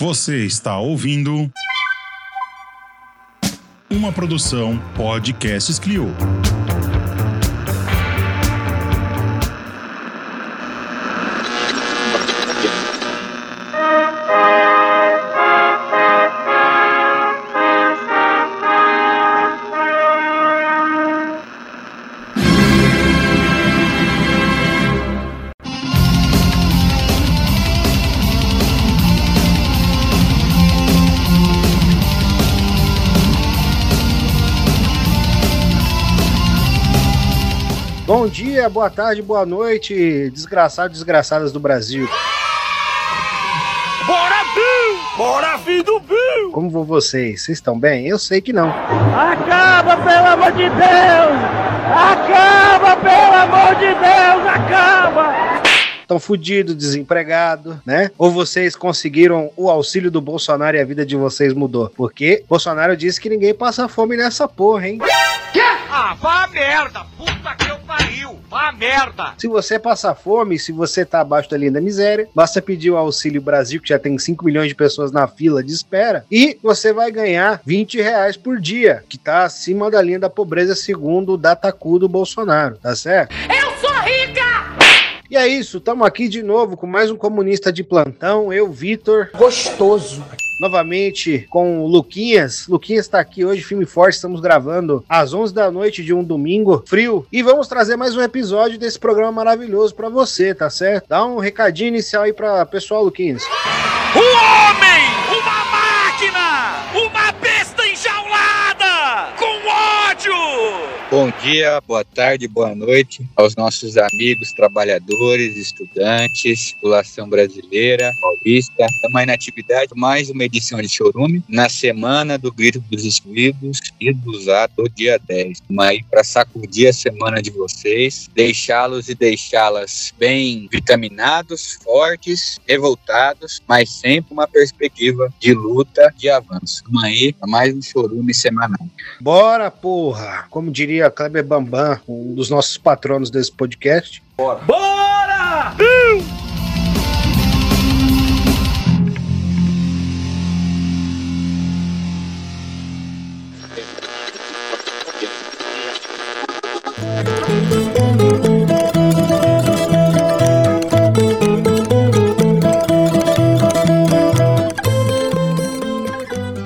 Você está ouvindo uma produção Podcasts Clio. Dia, boa tarde, boa noite, desgraçados e desgraçadas do Brasil. Bora, Bill! Bora, filho do Bill! Como vão vocês? Vocês estão bem? Eu sei que não. Acaba, pelo amor de Deus! Acaba, pelo amor de Deus! Acaba! Estão fudidos, desempregados, né? Ou vocês conseguiram o auxílio do Bolsonaro e a vida de vocês mudou? Porque Bolsonaro disse que ninguém passa fome nessa porra, hein? Ah, vá merda! Puta que! Vá merda! Se você passar fome, se você tá abaixo da linha da miséria, basta pedir o Auxílio Brasil, que já tem 5 milhões de pessoas na fila de espera, e você vai ganhar 20 reais por dia, que tá acima da linha da pobreza, segundo o Datacu do Bolsonaro, tá certo? Eu sou rica! E é isso, estamos aqui de novo com mais um comunista de plantão, eu, Vitor. Gostoso. Novamente com o Luquinhas. Luquinhas está aqui hoje, filme forte. Estamos gravando às 11 da noite de um domingo frio. E vamos trazer mais um episódio desse programa maravilhoso para você, tá certo? Dá um recadinho inicial aí para pessoal, Luquinhas. Um Bom dia, boa tarde, boa noite aos nossos amigos, trabalhadores, estudantes, população brasileira, paulista. Estamos aí na atividade, mais uma edição de Chorume, na semana do Grito dos Excluídos e dos Atos, dia 10. Estamos aí para sacudir a semana de vocês, deixá-los e deixá-las bem vitaminados, fortes, revoltados, mas sempre uma perspectiva de luta, de avanço. Estamos aí para mais um Chorume semanal. Bora, porra! Como diria Kleber Bambam, um dos nossos patronos desse podcast. Bora!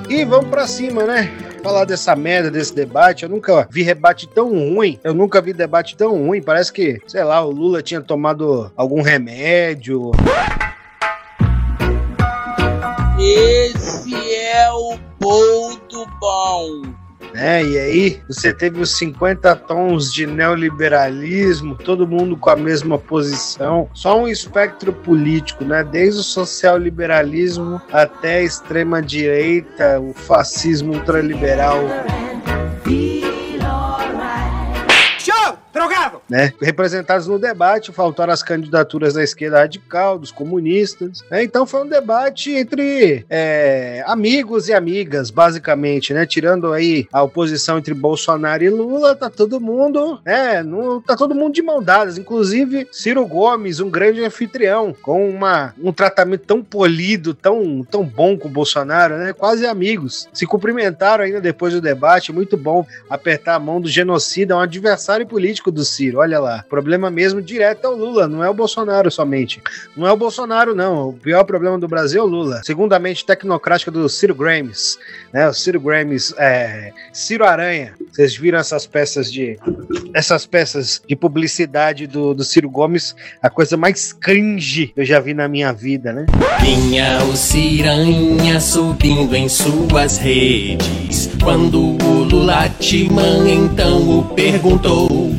E vamos pra cima, né? Falar dessa merda, desse debate. Eu nunca vi debate tão ruim. Eu nunca vi debate tão ruim. Parece que, sei lá, o Lula tinha tomado algum remédio. Esse é o boldo bom. Né? E aí você teve os 50 tons de neoliberalismo, todo mundo com a mesma posição, só um espectro político, né? Desde o social-liberalismo até a extrema-direita, o fascismo ultraliberal, né? Representados no debate, faltaram as candidaturas da esquerda radical, dos comunistas, né? Então foi um debate entre é, amigos e amigas, basicamente, né? Tirando aí a oposição entre Bolsonaro e Lula, tá todo mundo, né? No, tá todo mundo de mão dadas, inclusive Ciro Gomes, um grande anfitrião, com uma, um tratamento tão polido, tão, tão bom com o Bolsonaro, né? Quase amigos. Se cumprimentaram ainda depois do debate, muito bom apertar a mão do genocida, um adversário político do Ciro. Olha lá, problema mesmo direto é o Lula, não é o Bolsonaro somente. Não é o Bolsonaro, não. O pior problema do Brasil é o Lula. Segundo a mente tecnocrática do Ciro Grames, né? O Ciro Grames, é, Ciro Aranha. Vocês viram essas peças de essas peças de publicidade do, do Ciro Gomes, a coisa mais cringe que eu já vi na minha vida, né? Vinha o Ciranha subindo em suas redes. Quando o Lulatimã então o perguntou: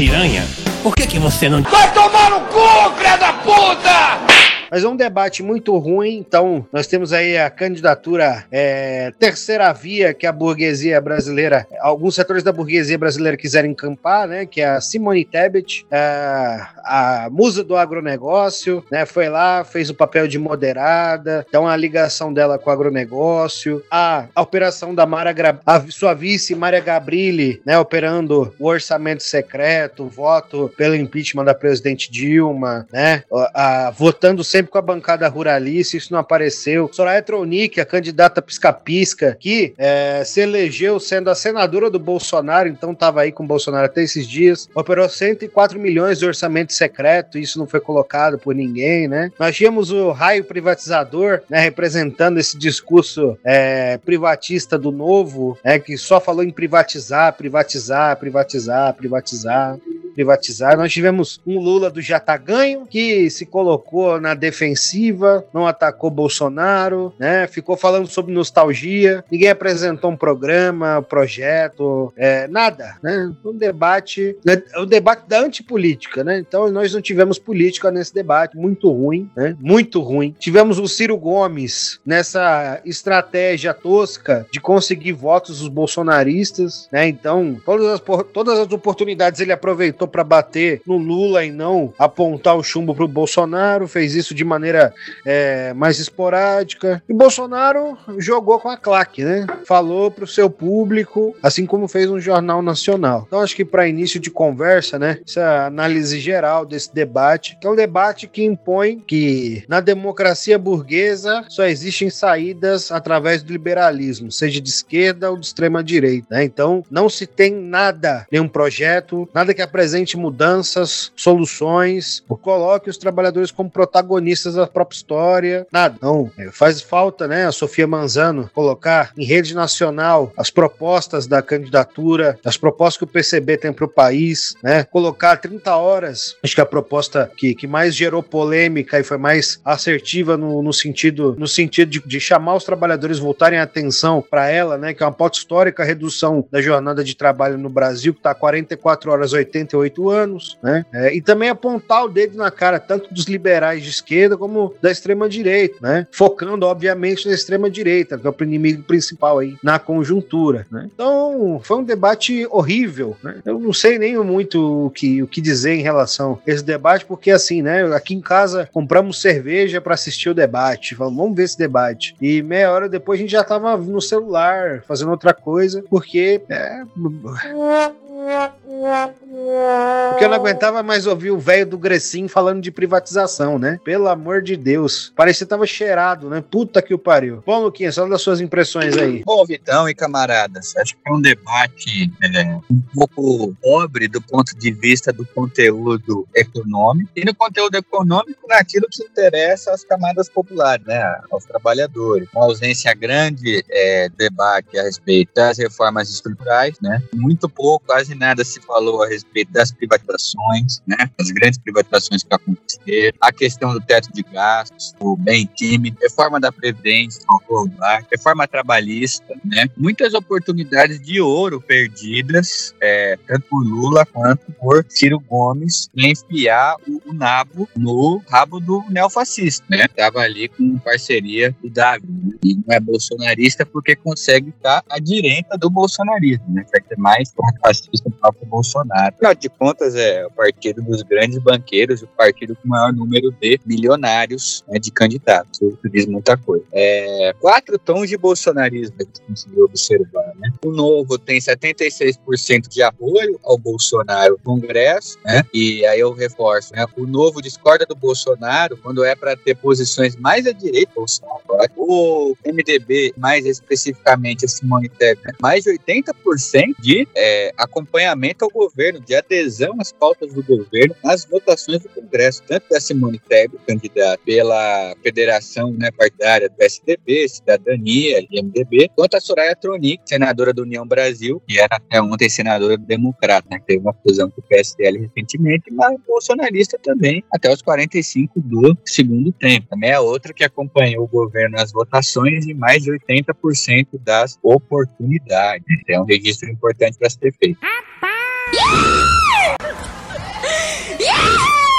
Ciranha, por que, que você não Vai tomar no cu, filha da puta! Mas é um debate muito ruim, então nós temos aí a candidatura é, terceira via que a burguesia brasileira, alguns setores da burguesia brasileira quiserem encampar, né? Que é a Simone Tebet, é, a musa do agronegócio, né? Foi lá, fez o papel de moderada, então a ligação dela com o agronegócio, a, a operação da Mara, Gra- a sua vice Maria Gabrilli, né? Operando o orçamento secreto, o voto pelo impeachment da presidente Dilma, né? a- a- votando sempre com a bancada ruralista, isso não apareceu. Soraya Tronic, a candidata pisca-pisca, que é, se elegeu sendo a senadora do Bolsonaro, então estava aí com o Bolsonaro até esses dias, operou 104 milhões de orçamento secreto, isso não foi colocado por ninguém, né? Nós tínhamos o raio privatizador, né, representando esse discurso é, privatista do novo, é, que só falou em privatizar, privatizar, privatizar, privatizar privatizar. Nós tivemos um Lula do já tá ganho, que se colocou na defensiva, não atacou Bolsonaro, né? Ficou falando sobre nostalgia, ninguém apresentou um programa, um projeto, é, nada, né? Um debate, né? o debate da antipolítica, né? Então nós não tivemos política nesse debate, muito ruim, né? Muito ruim. Tivemos o Ciro Gomes nessa estratégia tosca de conseguir votos dos bolsonaristas, né? Então, todas as, todas as oportunidades ele aproveitou para bater no Lula e não apontar o chumbo pro Bolsonaro, fez isso de maneira é, mais esporádica. E Bolsonaro jogou com a claque, né? Falou pro seu público, assim como fez um jornal nacional. Então acho que para início de conversa, né, essa análise geral desse debate, que é um debate que impõe que na democracia burguesa só existem saídas através do liberalismo, seja de esquerda ou de extrema direita, né? Então não se tem nada, nenhum projeto, nada que apresente apresente mudanças, soluções, coloque os trabalhadores como protagonistas da própria história. Nada. Não. É, faz falta, né, a Sofia Manzano colocar em rede nacional as propostas da candidatura, as propostas que o PCB tem para o país, né? Colocar 30 horas, acho que a proposta que, que mais gerou polêmica e foi mais assertiva no, no sentido no sentido de, de chamar os trabalhadores voltarem a atenção para ela, né? Que é uma pauta histórica a redução da jornada de trabalho no Brasil, que está 44 horas 88 38 anos, né? É, e também apontar o dedo na cara tanto dos liberais de esquerda como da extrema direita, né? Focando, obviamente, na extrema direita, que é o inimigo principal aí na conjuntura, né? Então, foi um debate horrível, né? Eu não sei nem muito o que, o que dizer em relação a esse debate, porque assim, né? Aqui em casa compramos cerveja para assistir o debate, falamos, vamos ver esse debate. E meia hora depois a gente já tava no celular, fazendo outra coisa, porque é... Porque eu não aguentava mais ouvir o velho do Grecim falando de privatização, né? Pelo amor de Deus. Parecia que tava cheirado, né? Puta que o pariu. Bom, Luquinha, só das suas impressões aí. Bom, Vitão e camaradas, acho que é um debate é, um pouco pobre do ponto de vista do conteúdo econômico e no conteúdo econômico naquilo que interessa às camadas populares, né? Aos trabalhadores. Uma ausência grande é, debate a respeito das reformas estruturais, né? Muito pouco, quase nada se falou a respeito das privatizações, né? As grandes privatizações que aconteceram, a questão do teto de gastos, o bem time, reforma da Previdência, reforma trabalhista, né? Muitas oportunidades de ouro perdidas, é, tanto por Lula quanto por Ciro Gomes, para enfiar o, o, nabo no rabo do neofascista, né? Tava ali com parceria do Davi? E não é bolsonarista porque consegue estar à direita do bolsonarismo, né? Quer ter mais fascista do próprio Bolsonaro. Afinal de contas, é o partido dos grandes banqueiros, o partido com o maior número de milionários né, de candidatos. Isso diz muita coisa. É, quatro tons de bolsonarismo a gente conseguiu observar. Né? O Novo tem 76% de apoio ao Bolsonaro no Congresso, né? e aí eu reforço, né? o Novo discorda do Bolsonaro quando é para ter posições mais à direita Bolsonaro. O MDB, mais especificamente a Simone Tebet, mais de 80% de é, acompanhamento ao governo, de adesão às pautas do governo nas votações do Congresso, tanto da Simone Tebet, candidata pela Federação né, Partidária do PSDB, Cidadania e MDB, quanto a Soraya Tronic, senadora da União Brasil, que era até ontem senadora do Democrata, né, que teve uma fusão com o PSDL recentemente, mas bolsonarista também, até os 45 do segundo tempo. Também é outra que acompanhou o governo nas votações e mais de 80% das oportunidades. É um registro importante para se ter feito. Yeah! Yeah! Yeah!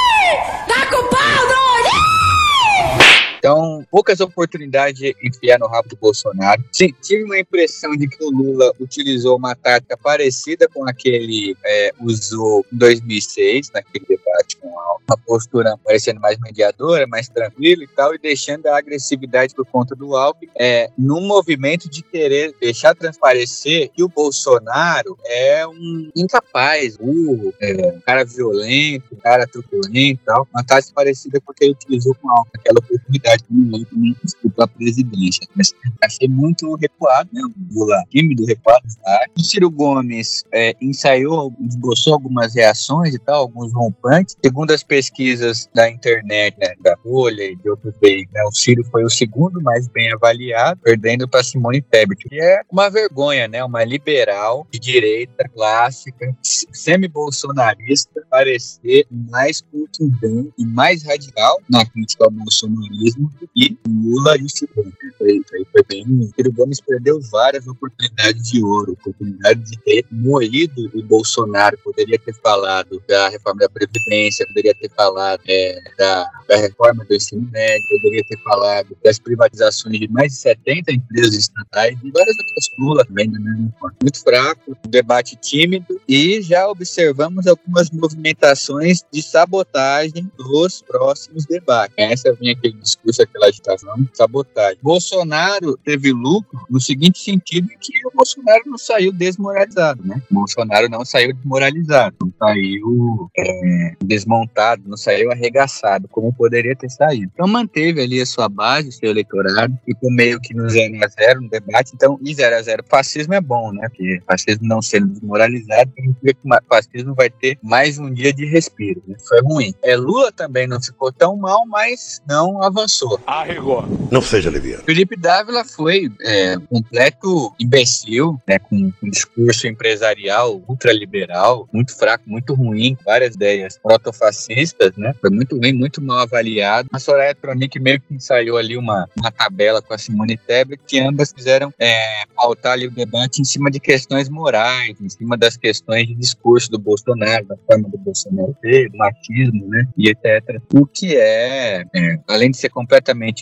Então, poucas oportunidades de enfiar no rabo do Bolsonaro. Sim, tive uma impressão de que o Lula utilizou uma tática parecida com a que ele é, usou em 2006, naquele debate com uma postura parecendo mais mediadora, mais tranquila e tal, e deixando a agressividade por conta do Alckmin, é, num movimento de querer deixar transparecer que o Bolsonaro é um incapaz, burro, é, um cara violento, um cara truculento e tal. Uma tática parecida com a que ele utilizou com a aquela oportunidade que ele disputou a presidência. Mas achei muito recuado, né? O Lula tímido, recuado. Tá? O Ciro Gomes é, ensaiou, esboçou algumas reações e tal, alguns rompantes. Segundo as pesquisas da internet, né, da Folha e de outros veículos, né, o Ciro foi o segundo mais bem avaliado, perdendo para Simone Tebet, que é uma vergonha, né? Uma liberal de direita clássica, semi-bolsonarista, parecer mais contundente e mais radical na crítica ao bolsonarismo que Lula e Ciro. Foi, foi, foi bem. Ciro Gomes perdeu várias oportunidades de ouro, oportunidade de ter moído o Bolsonaro, poderia ter falado da reforma da Previdência, poderia ter falado é, da, da reforma do ensino médio, poderia ter falado das privatizações de mais de 70 empresas estatais e várias outras Lula também, da mesma forma. Muito fraco, debate tímido e já observamos algumas movimentações de sabotagem dos próximos debates. Essa vinha aquele discurso, aquela agitação, sabotagem. Bolsonaro teve lucro no seguinte sentido que o Bolsonaro não saiu desmoralizado, né? O Bolsonaro não saiu desmoralizado, não saiu é, desmontado, não saiu arregaçado, como poderia ter saído. Então manteve ali a sua base, seu eleitorado, ficou meio que no 0 a 0 no debate. Então, em 0 a 0 fascismo é bom, né? Porque fascismo não sendo desmoralizado, significa que o fascismo vai ter mais um dia de respiro. Né? Foi ruim. É, Lula também não ficou tão mal, mas não avançou. Arregou. Não seja leviano. Felipe Dávila foi é, completo imbecil, né, com um discurso empresarial ultraliberal, muito fraco, muito ruim, várias ideias protofascistas, né? Foi muito ruim, muito mal avaliado. A Soraya Tronic meio que ensaiou ali uma, uma tabela com a Simone Tebet, que ambas fizeram é, pautar ali o debate em cima de questões morais, em cima das questões de discurso do Bolsonaro, da forma do Bolsonaro ter, do machismo, né? E etc. O que é, é além de ser completamente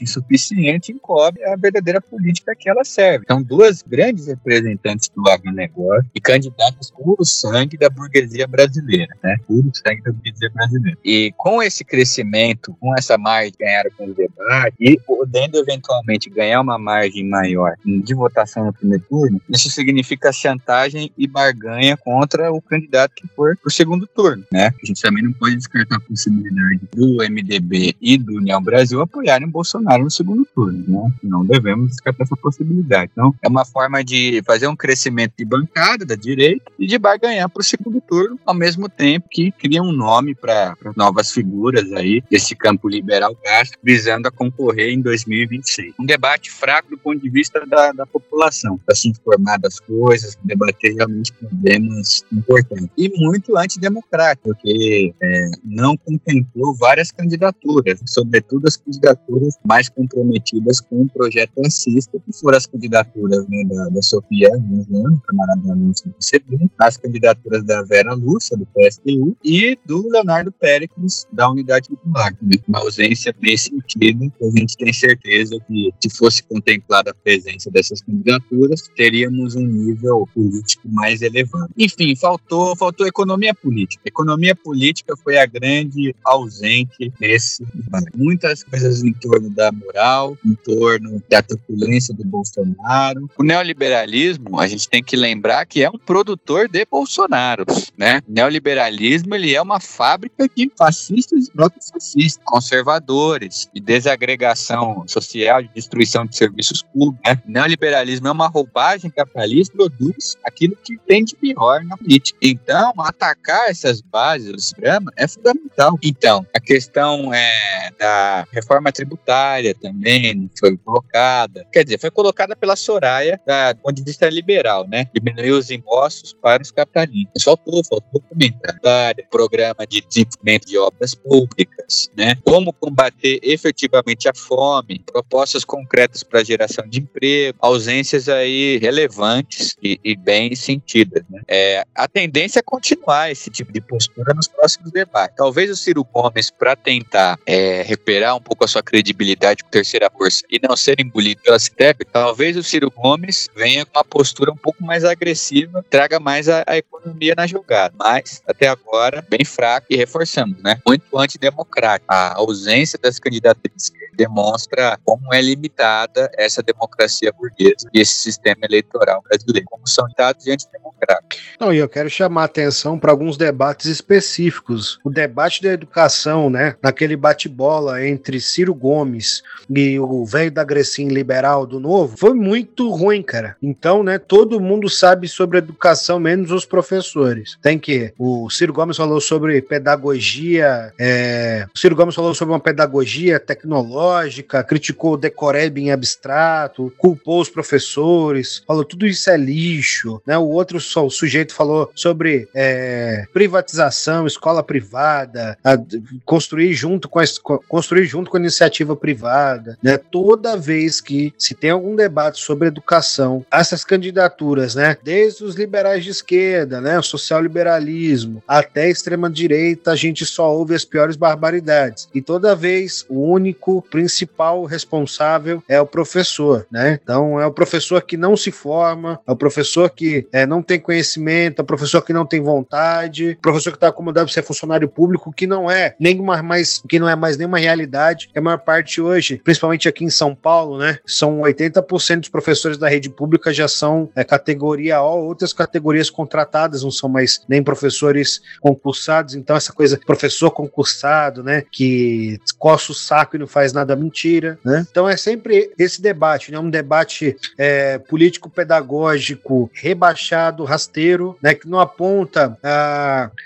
insuficiente, encobre a verdadeira política que ela serve. Então, duas grandes representantes do agronegócio e candidatas puro sangue da burguesia brasileira, né? Puro sangue da burguesia brasileira. E com esse crescimento, com essa margem que ganharam com o debate e podendo eventualmente ganhar uma margem maior de votação no primeiro turno, isso significa chantagem e barganha contra o candidato que for para o segundo turno, né? A gente também não pode descartar a possibilidade do MDB e do União Brasil apoiarem o Bolsonaro no segundo turno, né? Não devemos descartar essa possibilidade. Então, é uma forma de fazer um crescimento de bancada da direita e de barganhar para o segundo turno, ao mesmo tempo que cria um nome para novas figuras aí desse campo liberal gasto, visando a concorrer em 2026. Um debate fraco do ponto de vista da, da população, para se informar das coisas, debater realmente problemas importantes. E muito antidemocrático, porque é, não contemplou várias candidaturas, sobretudo as candidaturas mais comprometidas com o projeto racista, que foram as candidaturas né, da, da Sofia Anjano, camarada Lúcia do as candidaturas da Vera Lúcia, do PSTU, e do Leonardo Péricles, da Unidade Popular. Né? Uma ausência nesse sentido, a gente tem certeza que, se fosse contemplada a presença dessas candidaturas, teríamos um nível político mais elevado. Enfim, faltou, faltou economia política. Economia política foi a grande ausente nesse debate. Muitas coisas em torno da moral, em torno da truculência do Bolsonaro. O neoliberalismo, a gente tem que lembrar que é um produtor de Bolsonaro, né? O neoliberalismo, ele é uma fábrica de fascistas e protofascistas, conservadores, de desagregação social, de destruição de serviços públicos, né? O neoliberalismo é uma roubagem capitalista, produz aquilo que tem de pior na política. Então, atacar essas bases do programa é fundamental. Então, a questão é da reforma tributária também foi colocada. Quer dizer, foi colocada pela Soraya, da, do ponto de vista liberal, né? Diminuir os impostos para os capitalistas. Faltou, faltou comentário, programa de desenvolvimento de obras públicas, né? Como combater efetivamente a fome, propostas concretas para geração de emprego, ausências aí relevantes e, e bem sentidas, né? É, a tendência é continuar esse tipo de postura nos próximos debates. Talvez o Ciro Gomes, para tentar é, recuperar um pouco a sua credibilidade com terceira força e não ser engolido pela CITEP, talvez o Ciro Gomes venha com uma postura um pouco mais agressiva, traga mais a, a economia na jogada. Mas, até agora, bem fraco e reforçamos, né? Muito antidemocrático. A ausência das candidaturas demonstra como é limitada essa democracia burguesa e esse sistema eleitoral brasileiro, como são dados e antidemocráticos. Não, e eu quero chamar a atenção para alguns debates específicos. O debate da educação, né, naquele bate-bola entre Ciro Gomes e o velho da Grecinha liberal do Novo, foi muito ruim, cara. Então, né, todo mundo sabe sobre educação, menos os professores. Tem que o Ciro Gomes falou sobre pedagogia, é, o Ciro Gomes falou sobre uma pedagogia tecnológica lógica, criticou o decoreb em abstrato, culpou os professores, falou tudo isso é lixo, né? O outro o sujeito falou sobre é, privatização, escola privada, a, construir junto com a, construir junto com a iniciativa privada, né? Toda vez que se tem algum debate sobre educação, essas candidaturas, né? Desde os liberais de esquerda, né? O social liberalismo até a extrema direita, a gente só ouve as piores barbaridades. E toda vez o único principal responsável é o professor, né? Então é o professor que não se forma, é o professor que é, não tem conhecimento, é o professor que não tem vontade, o professor que está acomodado para ser funcionário público, que não é nenhuma mais, que não é mais nenhuma realidade. A maior parte hoje, principalmente aqui em São Paulo, né? São 80% dos professores da rede pública já são é, categoria O, outras categorias contratadas, não são mais nem professores concursados. Então essa coisa, professor concursado, né? Que coça o saco e não faz nada da mentira, né? Então é sempre esse debate, né? Um debate é, político-pedagógico rebaixado, rasteiro, né? Que não aponta,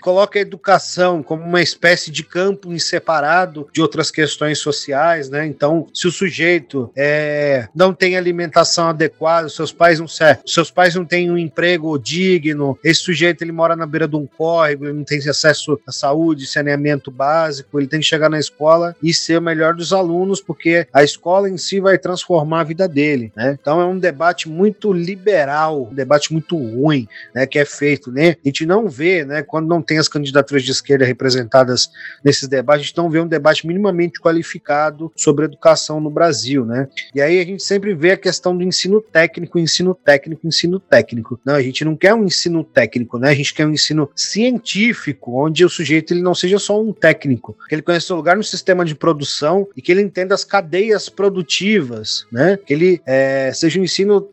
coloca a educação como uma espécie de campo separado de outras questões sociais, né? Então, se o sujeito é, não tem alimentação adequada, seus pais não seus pais não têm um emprego digno, esse sujeito ele mora na beira de um córrego, ele não tem acesso à saúde, saneamento básico, ele tem que chegar na escola e ser o melhor dos alunos alunos, porque a escola em si vai transformar a vida dele, né? Então é um debate muito liberal, um debate muito ruim, né, que é feito, né? A gente não vê, né, quando não tem as candidaturas de esquerda representadas nesses debates, a gente não vê um debate minimamente qualificado sobre educação no Brasil, né? E aí a gente sempre vê a questão do ensino técnico, ensino técnico, ensino técnico. Não, a gente não quer um ensino técnico, né? A gente quer um ensino científico, onde o sujeito ele não seja só um técnico, que ele conheça o lugar no sistema de produção e que ele entenda das cadeias produtivas, né? Que ele é, seja um ensino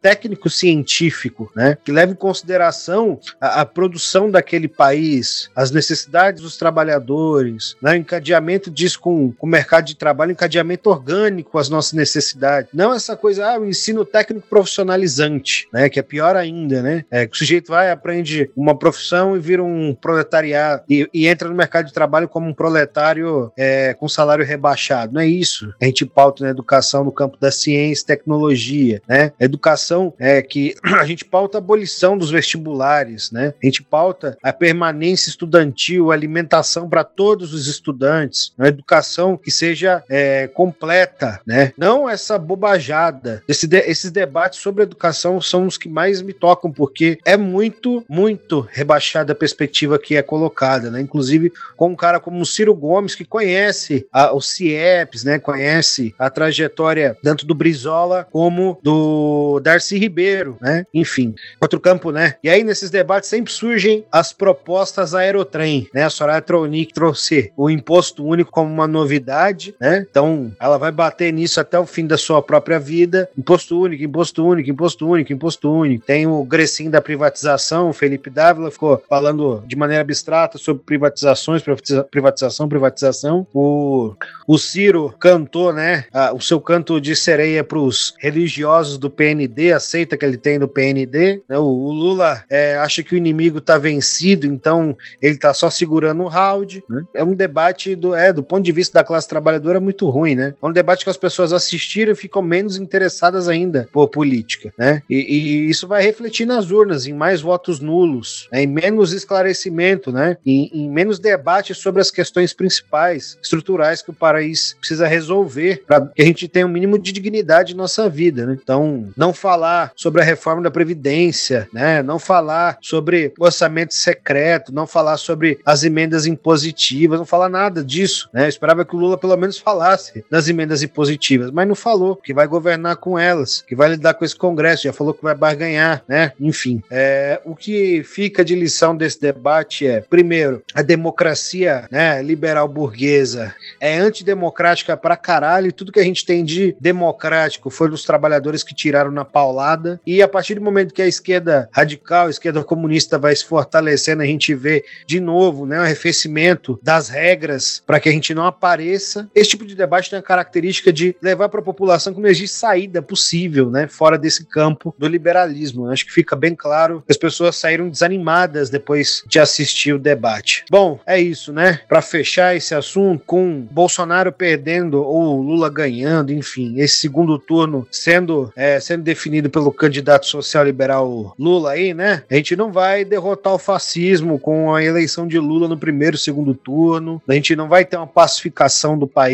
técnico-científico, né? Que leve em consideração a, a, produção daquele país, as necessidades dos trabalhadores, né? O encadeamento disso com, com o mercado de trabalho, encadeamento orgânico às nossas necessidades. Não essa coisa, ah, o ensino técnico profissionalizante, né? Que é pior ainda, né? É, que o sujeito vai, aprende uma profissão e vira um proletariado e, e entra no mercado de trabalho como um proletário é, com salário rebaixado. Não é isso. A gente pauta na educação no campo da ciência tecnologia, né? A educação é que a gente pauta a abolição dos vestibulares, né? A gente pauta a permanência estudantil, a alimentação para todos os estudantes, uma educação que seja é, completa, né? Não essa bobajada. Esse de, esses debates sobre educação são os que mais me tocam, porque é muito, muito rebaixada a perspectiva que é colocada, né? Inclusive com um cara como o Ciro Gomes, que conhece a, o CIEPs, né, conhece a trajetória tanto do Brizola como do Darcy Ribeiro, né? Enfim, outro campo, né? E aí nesses debates sempre surgem as propostas aerotrem, né? A Soraya Tronic trouxe o imposto único como uma novidade, né? Então, ela vai bater nisso até o fim da sua própria vida. Imposto único, imposto único, imposto único, imposto único. Tem o Grecim da privatização, o Felipe Dávila ficou falando de maneira abstrata sobre privatizações, privatização, privatização. O, o Ciro cantou, né, a, o seu canto de sereia para os religiosos do PND, aceita que ele tem no PND. Né, o, o, Lula é, acha que o inimigo está vencido, então ele está só segurando o round. Né? É um debate do, é, do ponto de vista da classe trabalhadora muito ruim, né? É um debate que as pessoas assistiram e ficam menos interessadas ainda por política, né? E, e isso vai refletir nas urnas, em mais votos nulos, né? em menos esclarecimento, né? Em, em menos debate sobre as questões principais, estruturais que o país precisa precisa resolver para que a gente tenha um mínimo de dignidade em nossa vida, né? Então, não falar sobre a reforma da Previdência, né? Não falar sobre orçamento secreto, não falar sobre as emendas impositivas, não falar nada disso, né? Eu esperava que o Lula pelo menos falasse falasse nas emendas impositivas, mas não falou que vai governar com elas, que vai lidar com esse Congresso, já falou que vai barganhar, né? Enfim, é, o que fica de lição desse debate é, primeiro, a democracia né, liberal burguesa é antidemocrática pra caralho, e tudo que a gente tem de democrático foi dos trabalhadores que tiraram na paulada, e a partir do momento que a esquerda radical, a esquerda comunista vai se fortalecendo, a gente vê de novo né, o arrefecimento das regras para que a gente não apareça. Esse tipo de debate tem a característica de levar para a população que não existe saída possível né, fora desse campo do liberalismo. Acho que fica bem claro que as pessoas saíram desanimadas depois de assistir o debate. Bom, é isso, né? Para fechar esse assunto, com Bolsonaro perdendo ou Lula ganhando, enfim, esse segundo turno sendo, é, sendo definido pelo candidato social liberal Lula aí, né? A gente não vai derrotar o fascismo com a eleição de Lula no primeiro, segundo turno. A gente não vai ter uma pacificação do país,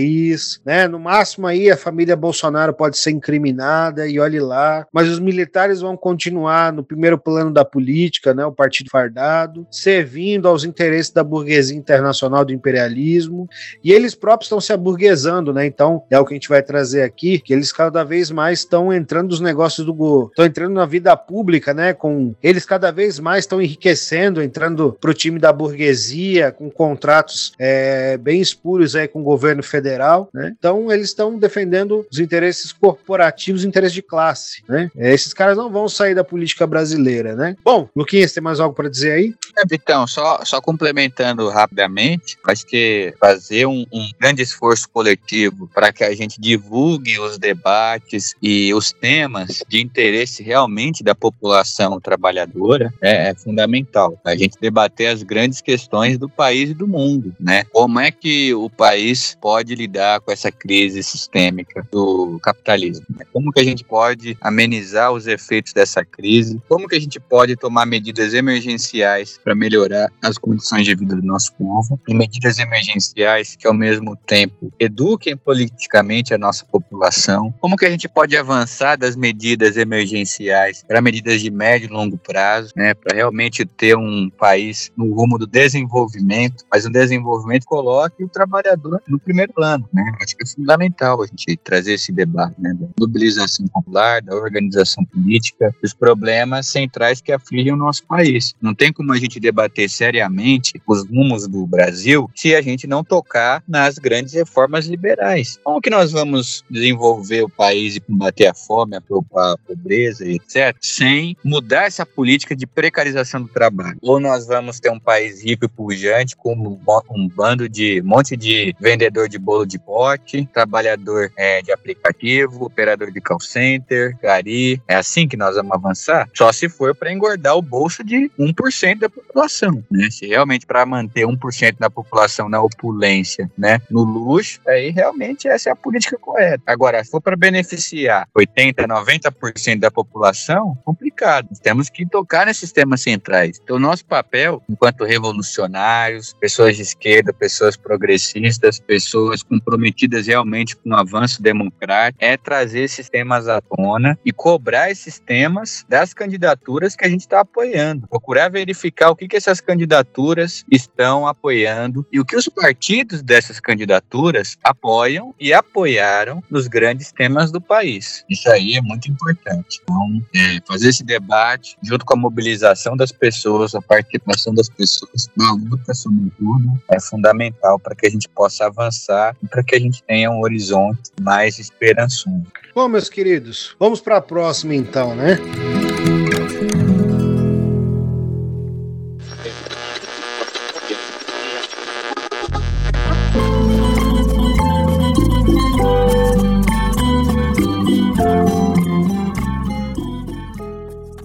né? No máximo aí a família Bolsonaro pode ser incriminada e olhe lá, mas os militares vão continuar no primeiro plano da política, né? O partido fardado, servindo aos interesses da burguesia internacional do imperialismo, e eles próprios estão se aburguesando, né? Então, é o que a gente vai trazer aqui, que eles cada vez mais estão entrando nos negócios do go, estão entrando na vida pública, né? Com eles cada vez mais estão enriquecendo, entrando pro time da burguesia, com contratos é, bem espúrios aí com o governo federal, né? Então, eles estão defendendo os interesses corporativos, os interesses de classe, né? É, esses caras não vão sair da política brasileira, né? Bom, Luquinhas, tem mais algo para dizer aí? É, Vitão, só, só complementando rapidamente, acho que fazer um, um grande esforço coletivo para que a gente divulgue os debates e os temas de interesse realmente da população trabalhadora é, é fundamental. A gente debater as grandes questões do país e do mundo, né? Como é que o país pode lidar com essa crise sistêmica do capitalismo? né? Como que a gente pode amenizar os efeitos dessa crise? Como que a gente pode tomar medidas emergenciais para melhorar as condições de vida do nosso povo? E medidas emergenciais que, ao mesmo tempo, eduquem politicamente a nossa população? Como que a gente pode avançar das medidas emergenciais para medidas de médio e longo prazo, né? Para realmente ter um país no rumo do desenvolvimento, mas um desenvolvimento que coloque o trabalhador no primeiro plano, né? Acho que é fundamental a gente trazer esse debate, né? Da mobilização popular, da organização política, dos problemas centrais que afligem o nosso país. Não tem como a gente debater seriamente os rumos do Brasil se a gente não tocar nas grandes reformas liberais. Como que nós vamos desenvolver o país e combater a fome, a pobreza etc., sem mudar essa política de precarização do trabalho? Ou nós vamos ter um país rico e pujante com um bando de um monte de vendedor de bolo de pote, trabalhador é, de aplicativo, operador de call center, gari. É assim que nós vamos avançar? Só se for para engordar o bolso de 1% da população, né? Se realmente para manter 1% da população na opulência, né, no luxo, aí realmente essa é a política correta. Agora, se for para beneficiar 80, 90% da população, complicado. Temos que tocar nesses temas centrais. Então, nosso papel, enquanto revolucionários, pessoas de esquerda, pessoas progressistas, pessoas comprometidas realmente com o avanço democrático, é trazer esses temas à tona e cobrar esses temas das candidaturas que a gente está apoiando. Procurar verificar o que, que essas candidaturas estão apoiando e o que os partidos dessas candidaturas apoiam e apoiaram nos grandes temas do país. Isso aí é muito importante. Então, é, fazer esse debate junto com a mobilização das pessoas, a participação das pessoas na luta, sobretudo, é fundamental para que a gente possa avançar e para que a gente tenha um horizonte mais esperançoso. Bom, meus queridos, vamos para a próxima então, né?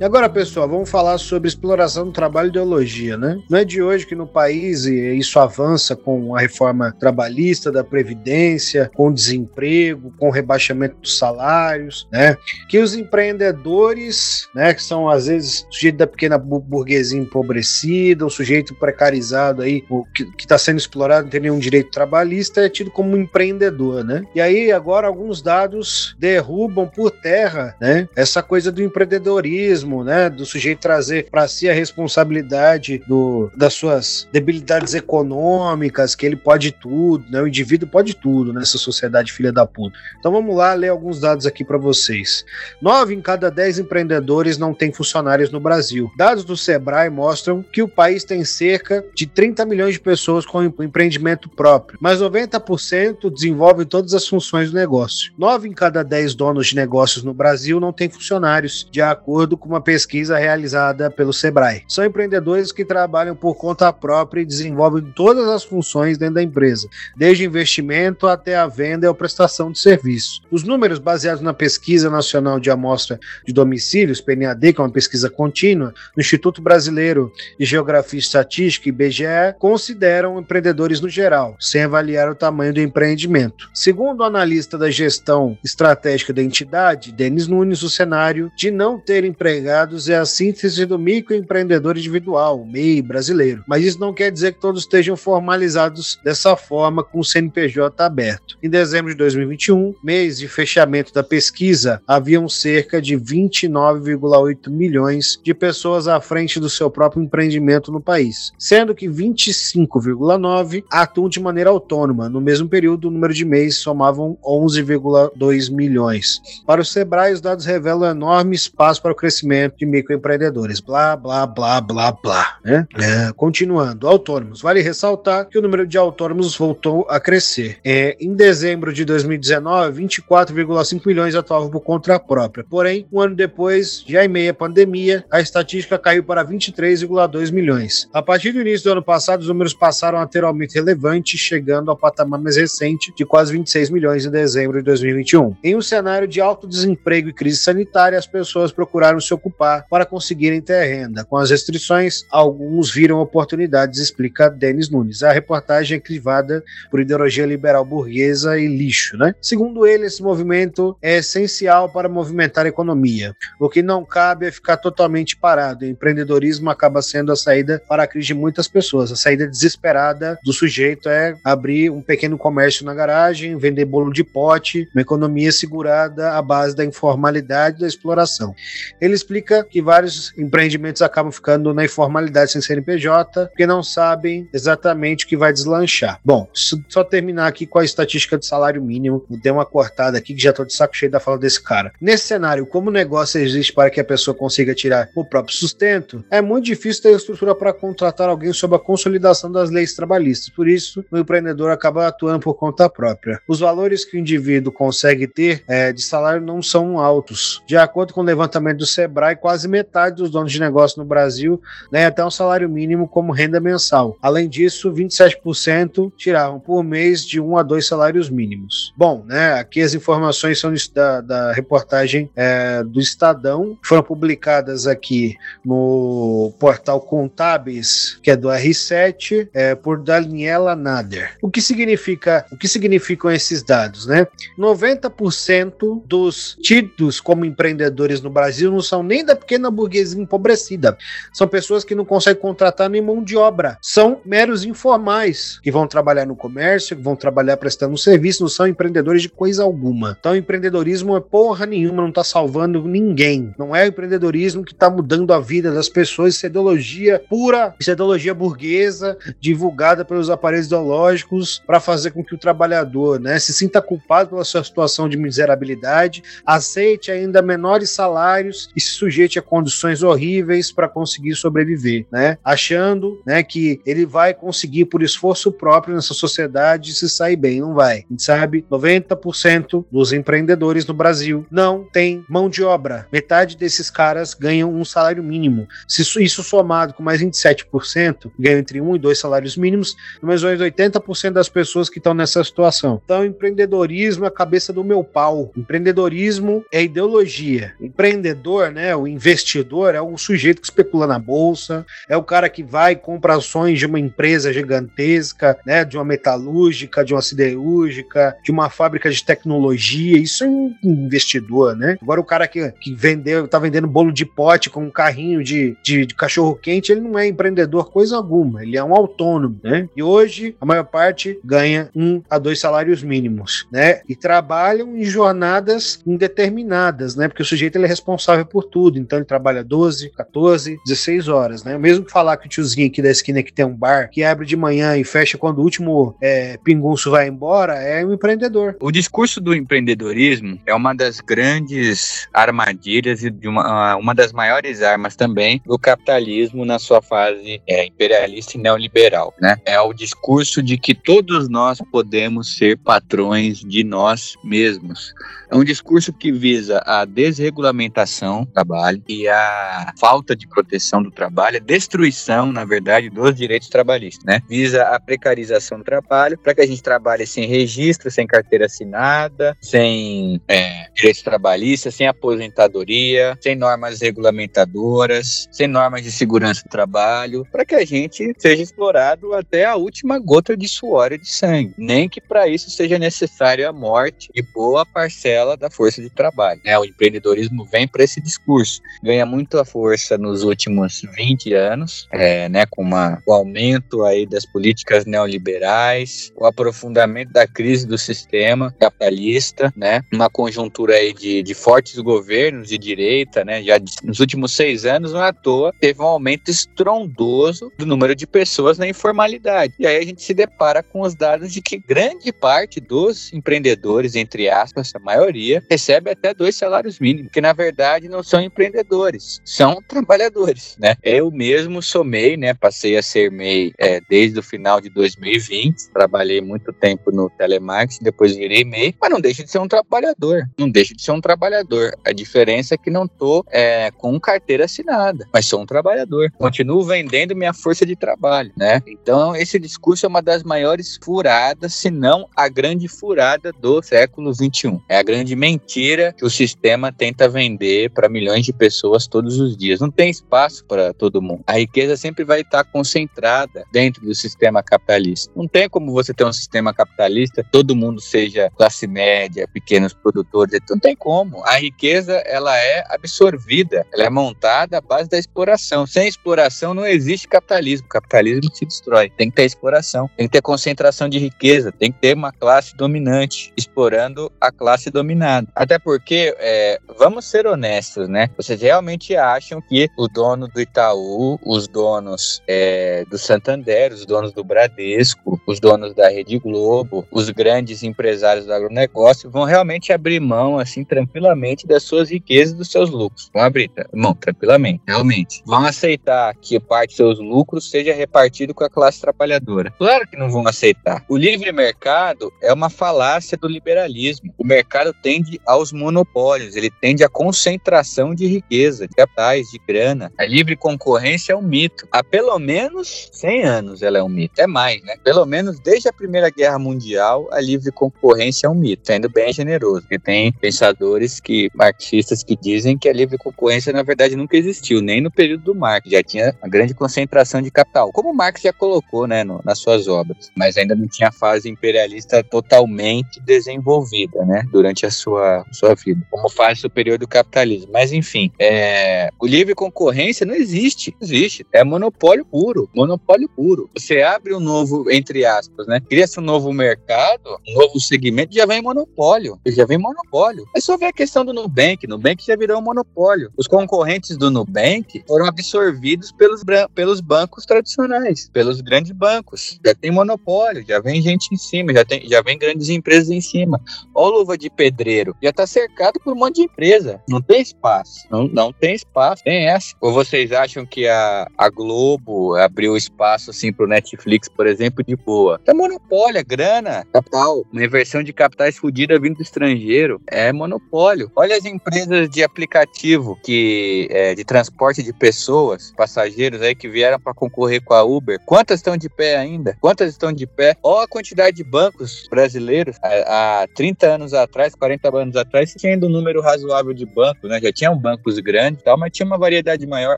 E agora, pessoal, vamos falar sobre exploração do trabalho e ideologia, né? Não é de hoje que no país isso avança com a reforma trabalhista, da Previdência, com desemprego, com rebaixamento dos salários, né? Que os empreendedores, né, que são às vezes sujeito da pequena burguesia empobrecida, o sujeito precarizado aí, o que está sendo explorado, não tem nenhum direito trabalhista, é tido como um empreendedor, né? E aí agora alguns dados derrubam por terra, né, essa coisa do empreendedorismo né, do sujeito trazer para si a responsabilidade do, das suas debilidades econômicas, que ele pode tudo, né, o indivíduo pode tudo nessa sociedade filha da puta. Então vamos lá ler alguns dados aqui para vocês. Nove em cada dez empreendedores não têm funcionários no Brasil. Dados do Sebrae mostram que o país tem cerca de 30 milhões de pessoas com empreendimento próprio, mas 90% desenvolvem todas as funções do negócio. Nove em cada dez donos de negócios no Brasil não têm funcionários, de acordo com uma pesquisa realizada pelo Sebrae. São empreendedores que trabalham por conta própria e desenvolvem todas as funções dentro da empresa, desde investimento até a venda a prestação de serviço. Os números baseados na Pesquisa Nacional de Amostra de Domicílios, PNAD, que é uma pesquisa contínua, no Instituto Brasileiro de Geografia e Estatística, IBGE, consideram empreendedores no geral, sem avaliar o tamanho do empreendimento. Segundo o analista da gestão estratégica da entidade, Denis Nunes, o cenário de não ter empregados é a síntese do microempreendedor individual, MEI brasileiro. Mas isso não quer dizer que todos estejam formalizados dessa forma com o CNPJ aberto. Em dezembro de 2021, mês de fechamento da pesquisa, haviam cerca de 29,8 milhões de pessoas à frente do seu próprio empreendimento no país, sendo que 25,9 atuam de maneira autônoma. No mesmo período, o número de MEIs somavam 11,2 milhões. Para o Sebrae, os dados revelam enorme espaço para o crescimento de microempreendedores. Blá, blá, blá, blá, blá. Né? É, continuando, autônomos. Vale ressaltar que o número de autônomos voltou a crescer. É, em dezembro de 2019, 24,5 milhões atuavam por conta própria. Porém, um ano depois, já em meia pandemia, a estatística caiu para 23,2 milhões. A partir do início do ano passado, os números passaram a ter aumento relevante, chegando ao patamar mais recente de quase 26 milhões em dezembro de 2021. Em um cenário de alto desemprego e crise sanitária, as pessoas procuraram se ocupar para conseguirem ter renda. Com as restrições, alguns viram oportunidades, explica Denis Nunes. A reportagem é crivada por ideologia liberal burguesa e lixo, né? Segundo ele, esse movimento é essencial para movimentar a economia. O que não cabe é ficar totalmente parado. O empreendedorismo acaba sendo a saída para a crise de muitas pessoas. A saída desesperada do sujeito é abrir um pequeno comércio na garagem, vender bolo de pote, uma economia segurada à base da informalidade e da exploração. Ele explica que vários empreendimentos acabam ficando na informalidade sem CNPJ, porque não sabem exatamente o que vai deslanchar. Bom, só terminar aqui com a estatística de salário mínimo, dei uma cortada aqui que já estou de saco cheio da fala desse cara. Nesse cenário, como o negócio existe para que a pessoa consiga tirar o próprio sustento, é muito difícil ter estrutura para contratar alguém sob a consolidação das leis trabalhistas. Por isso, o empreendedor acaba atuando por conta própria. Os valores que o indivíduo consegue ter é, de salário não são altos. De acordo com o levantamento do Sebrae, quase metade dos donos de negócio no Brasil ganha até um salário mínimo como renda mensal. Além disso, 27% tiravam por mês de um a dois salários mínimos. Bom, né, aqui as informações são da, da reportagem é, do Estadão, foram publicadas aqui no portal Contábeis, que é do R7, é, por Daniela Nader. O que significa, o que significam esses dados, né? 90% dos tidos como empreendedores no Brasil não são nem da pequena burguesia empobrecida. São pessoas que não conseguem contratar nem mão de obra. São meros informais que vão trabalhar no comércio, que vão trabalhar prestando serviço, não são empreendedores de coisa alguma. Então, empreendedorismo é porra nenhuma, não está salvando ninguém. Não é o empreendedorismo que está mudando a vida das pessoas. Isso é ideologia pura, isso é ideologia burguesa, divulgada pelos aparelhos ideológicos para fazer com que o trabalhador né, se sinta culpado pela sua situação de miserabilidade, aceite ainda menores salários e se sujeite a condições horríveis para conseguir sobreviver, né? Achando, né, que ele vai conseguir por esforço próprio nessa sociedade se sair bem, não vai. A gente sabe, 90% dos empreendedores no Brasil não tem mão de obra. Metade desses caras ganham um salário mínimo. Se isso somado com mais 27%, ganham entre um e dois salários mínimos, mais ou menos 80% das pessoas que estão nessa situação. Então, empreendedorismo é a cabeça do meu pau. Empreendedorismo é ideologia. Empreendedor, né, o investidor é o sujeito que especula na bolsa, é o cara que vai e compra ações de uma empresa gigantesca, né, de uma metalúrgica, de uma siderúrgica, de uma fábrica de tecnologia. Isso é um investidor, né? Agora o cara que, que vendeu, tá vendendo bolo de pote com um carrinho de, de, de cachorro quente, ele não é empreendedor coisa alguma, ele é um autônomo, né? E hoje a maior parte ganha um a dois salários mínimos, né? E trabalham em jornadas indeterminadas, né? Porque o sujeito ele é responsável por tudo então ele trabalha 12, 14, 16 horas, né? Mesmo que falar que o tiozinho aqui da esquina que tem um bar que abre de manhã e fecha quando o último é, pingunço vai embora, é um empreendedor. O discurso do empreendedorismo é uma das grandes armadilhas e de uma, uma das maiores armas também do capitalismo na sua fase é, imperialista e neoliberal, né? É o discurso de que todos nós podemos ser patrões de nós mesmos. É um discurso que visa a desregulamentação do trabalho e a falta de proteção do trabalho, a destruição, na verdade, dos direitos trabalhistas, né? Visa a precarização do trabalho para que a gente trabalhe sem registro, sem carteira assinada, sem é, direitos trabalhistas, sem aposentadoria, sem normas regulamentadoras, sem normas de segurança do trabalho, para que a gente seja explorado até a última gota de suor e de sangue. Nem que para isso seja necessário a morte de boa parcela parcela da força de trabalho. Né? O empreendedorismo vem para esse discurso, ganha muita força nos últimos 20 anos, é, né, com uma, o aumento aí das políticas neoliberais, o aprofundamento da crise do sistema capitalista, né, uma conjuntura aí de, de fortes governos de direita, né, já nos últimos seis anos, não à toa, teve um aumento estrondoso do número de pessoas na informalidade. E aí a gente se depara com os dados de que grande parte dos empreendedores, entre aspas, a maioria, recebe até dois salários mínimos, que na verdade não são empreendedores, são trabalhadores, né? Eu mesmo sou MEI, né? Passei a ser MEI é, desde o final de 2020, trabalhei muito tempo no telemarketing, depois virei MEI, mas não deixa de ser um trabalhador, não deixa de ser um trabalhador. A diferença é que não tô é, com carteira assinada, mas sou um trabalhador. Continuo vendendo minha força de trabalho, né? Então esse discurso é uma das maiores furadas, se não a grande furada do século 21. É a grande mentira que o sistema tenta vender para milhões de pessoas todos os dias. Não tem espaço para todo mundo. A riqueza sempre vai estar concentrada dentro do sistema capitalista. Não tem como você ter um sistema capitalista, todo mundo seja classe média, pequenos produtores, não tem como. A riqueza ela é absorvida, ela é montada à base da exploração. Sem exploração não existe capitalismo. Capitalismo se destrói. Tem que ter exploração, tem que ter concentração de riqueza, tem que ter uma classe dominante explorando a classe dominado. Até porque, é, vamos ser honestos, né? Vocês realmente acham que o dono do Itaú, os donos é, do Santander, os donos do Bradesco, os donos da Rede Globo, os grandes empresários do agronegócio vão realmente abrir mão, assim, tranquilamente das suas riquezas e dos seus lucros? Vão abrir, tá? mão, tranquilamente, realmente. Vão aceitar que parte dos seus lucros seja repartido com a classe trabalhadora? Claro que não vão aceitar. O livre mercado é uma falácia do liberalismo. O mercado tende aos monopólios, ele tende à concentração de riqueza, de capitais, de grana. A livre concorrência é um mito. Há pelo menos 100 anos ela é um mito. É mais, né? Pelo menos desde a Primeira Guerra Mundial, a livre concorrência é um mito, sendo bem generoso, porque tem pensadores que marxistas que dizem que a livre concorrência na verdade nunca existiu, nem no período do Marx, já tinha uma grande concentração de capital, como Marx já colocou, né, no, nas suas obras, mas ainda não tinha a fase imperialista totalmente desenvolvida, né, durante a sua, sua vida, como fase superior do capitalismo. Mas, enfim, é, o livre concorrência não existe. Existe. É monopólio puro. Monopólio puro. Você abre um novo, entre aspas, né? Cria-se um novo mercado, um novo segmento, já vem monopólio. Já vem monopólio. É só ver a questão do Nubank. Nubank já virou um monopólio. Os concorrentes do Nubank foram absorvidos pelos, pelos bancos tradicionais, pelos grandes bancos. Já tem monopólio, já vem gente em cima, já, tem, já vem grandes empresas em cima. Olha luva de pedreiro. Já tá cercado por um monte de empresa. Não tem espaço. Não, não tem espaço. Tem essa. Ou vocês acham que a, a Globo abriu espaço assim pro Netflix, por exemplo, de boa? É monopólio, é grana, capital. Uma inversão de capitais fodida vindo do estrangeiro. É monopólio. Olha as empresas de aplicativo que é, de transporte de pessoas, passageiros aí que vieram para concorrer com a Uber. Quantas estão de pé ainda? Quantas estão de pé? Olha a quantidade de bancos brasileiros há, há 30 anos atrás, 40 40 anos atrás, tinha ainda um número razoável de bancos, né? Já bancos grandes e tal, mas tinha uma variedade maior.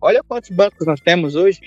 Olha quantos bancos nós temos hoje.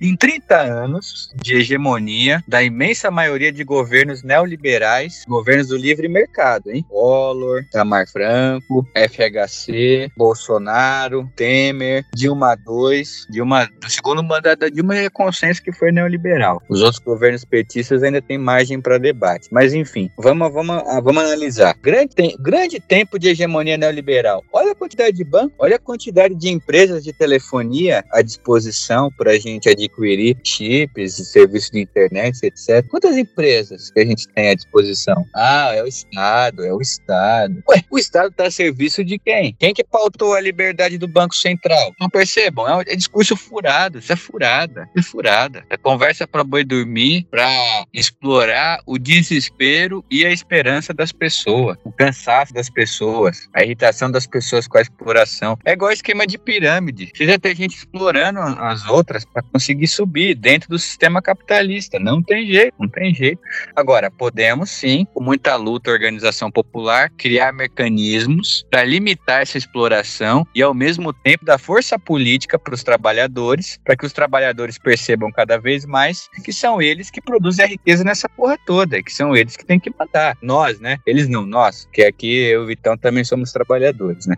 Em 30 anos de hegemonia da imensa maioria de governos neoliberais, governos do livre mercado, hein? Collor, Tamar Franco, FHC, Bolsonaro, Temer, Dilma II, Dilma, do segundo mandato da Dilma é consenso que foi neoliberal. Os outros governos petistas ainda têm margem para debate. Mas enfim, vamos, vamos, vamos analisar. Grande, grande tempo de hegemonia neoliberal. Olha a quantidade de bancos. Olha a quantidade de empresas de telefonia à disposição para a gente adquirir chips, serviços de internet, etc. Quantas empresas que a gente tem à disposição? Ah, é o Estado, é o Estado. Ué, o Estado está a serviço de quem? Quem que pautou a liberdade do Banco Central? Não percebam, é, um, é discurso furado, isso é furada, é furada. É conversa para boi dormir, para explorar o desespero e a esperança das pessoas, o cansaço das pessoas, a irritação das pessoas com a exploração. É igual esquema de pirâmide. Você já tem gente explorando as outras para conseguir subir dentro do sistema capitalista. Não tem jeito, não tem jeito. Agora, podemos sim, com muita luta, organização popular, criar mecanismos para limitar essa exploração e, ao mesmo tempo, dar força política para os trabalhadores, para que os trabalhadores percebam cada vez mais que são eles que produzem a riqueza nessa porra toda, que são eles que têm que mandar. Nós, né? Eles não, nós, que aqui eu e o Vitão também somos trabalhadores, né?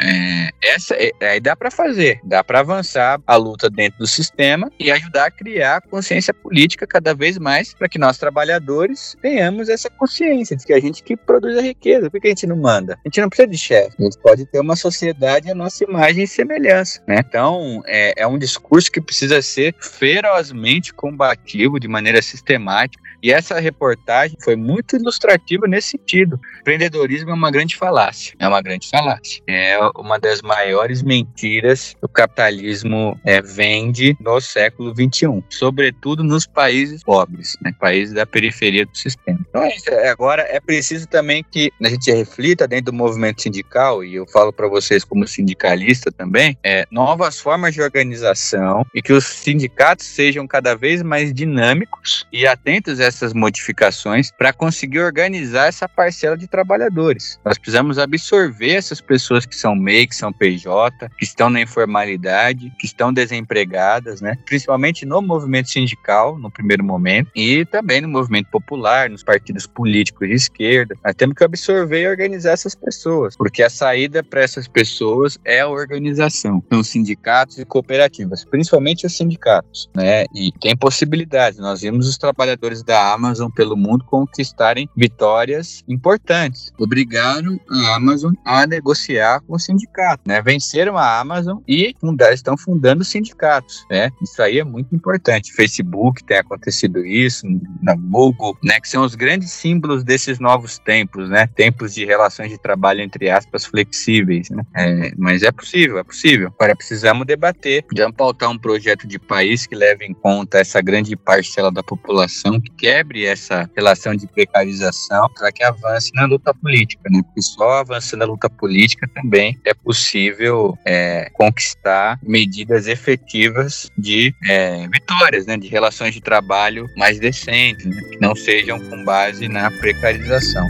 É, essa é, aí dá para fazer, dá para avançar a luta dentro do sistema e ajudar a criar consciência política cada vez mais para que nós trabalhadores tenhamos essa consciência de que a gente que produz a riqueza, por que a gente não manda? A gente não precisa de chefe, a gente pode ter uma sociedade a nossa imagem e semelhança, né? Então é, é um discurso que precisa ser ferozmente combativo de maneira sistemática e essa reportagem foi muito ilustrativa nesse sentido. Empreendedorismo é uma grande falácia. É uma grande falácia. É uma das maiores mentiras que o capitalismo é, vende no século XXI, sobretudo nos países pobres, né, países da periferia do sistema. Então é isso. Agora é preciso também que a gente reflita dentro do movimento sindical, e eu falo para vocês como sindicalista também, é, novas formas de organização e que os sindicatos sejam cada vez mais dinâmicos e atentos a essas modificações para conseguir organizar essa parcela de trabalhadores. Nós precisamos absorver essas pessoas que são MEI, que são PJ, que estão na informalidade, que estão desempregadas, né? Principalmente no movimento sindical, no primeiro momento, e também no movimento popular, nos partidos políticos de esquerda. Nós temos que absorver e organizar essas pessoas, porque a saída para essas pessoas é a organização. São sindicatos e cooperativas, principalmente os sindicatos, né? E tem possibilidades. Nós vimos os trabalhadores da a Amazon pelo mundo conquistarem vitórias importantes. Obrigaram a Amazon a negociar com o sindicato, né? Venceram a Amazon e fundar, estão fundando sindicatos, né? Isso aí é muito importante. Facebook tem acontecido isso, na Google, né? Que são os grandes símbolos desses novos tempos, né? Tempos de relações de trabalho entre aspas flexíveis, né? É, mas é possível, é possível. Agora precisamos debater, precisamos pautar um projeto de país que leve em conta essa grande parcela da população que quebre essa relação de precarização para que avance na luta política, né? Porque só avançando na luta política também é possível é, conquistar medidas efetivas de é, vitórias, né? De relações de trabalho mais decentes, né? que não sejam com base na precarização.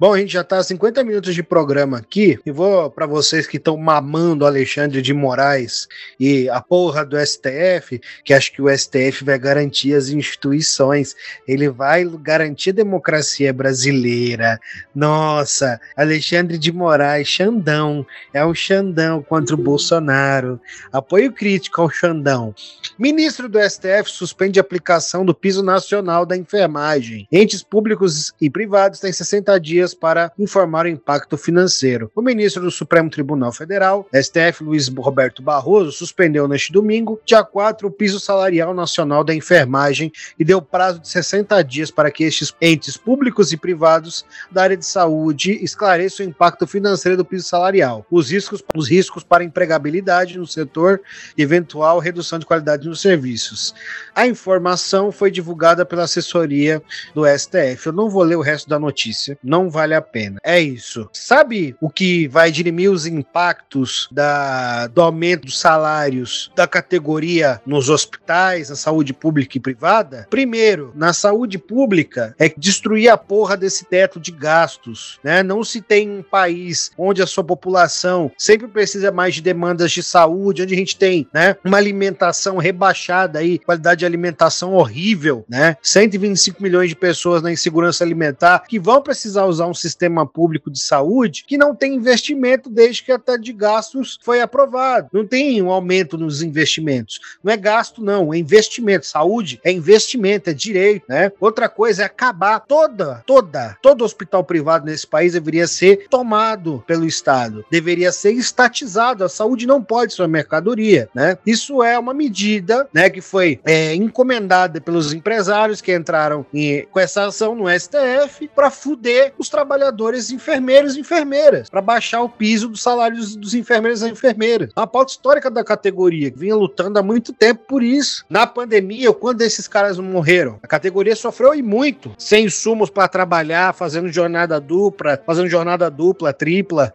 Bom, a gente já está 50 minutos de programa aqui e vou para vocês que estão mamando Alexandre de Moraes e a porra do STF, que acho que o STF vai garantir as instituições, ele vai garantir a democracia brasileira. Nossa, Alexandre de Moraes, Xandão, é o Xandão contra o Bolsonaro. Apoio crítico ao Xandão. Ministro do STF suspende a aplicação do piso nacional da enfermagem. Entes públicos e privados têm 60 dias dias para informar o impacto financeiro. O ministro do Supremo Tribunal Federal, STF Luiz Roberto Barroso, suspendeu neste domingo, dia 4, o piso salarial nacional da enfermagem e deu prazo de 60 dias para que estes entes públicos e privados da área de saúde esclareçam o impacto financeiro do piso salarial, os riscos, os riscos para empregabilidade no setor e eventual redução de qualidade nos serviços. A informação foi divulgada pela assessoria do STF. Eu não vou ler o resto da notícia, não vale a pena. É isso. Sabe o que vai dirimir os impactos da, do aumento dos salários da categoria nos hospitais, na saúde pública e privada? Primeiro, na saúde pública, é destruir a porra desse teto de gastos. Né? Não se tem um país onde a sua população sempre precisa mais de demandas de saúde, onde a gente tem né, uma alimentação rebaixada aí, qualidade de alimentação horrível, né? 125 milhões de pessoas na insegurança alimentar que vão precisar usar um sistema público de saúde que não tem investimento desde que a taxa de gastos foi aprovado. Não tem um aumento nos investimentos. Não é gasto, não, é investimento. Saúde é investimento, é direito, né? Outra coisa é acabar toda, toda, todo hospital privado nesse país deveria ser tomado pelo Estado, deveria ser estatizado. A saúde não pode ser uma mercadoria, né? Isso é uma medida, né, que foi é, encomendada pelos empresários que entraram em, com essa ação no STF para fuder os trabalhadores enfermeiros e enfermeiras, para baixar o piso dos salários dos enfermeiros e enfermeiras. Uma pauta histórica da categoria, que vinha lutando há muito tempo por isso. Na pandemia, quando esses caras morreram, a categoria sofreu e muito, sem insumos para trabalhar, fazendo jornada dupla, fazendo jornada dupla, tripla.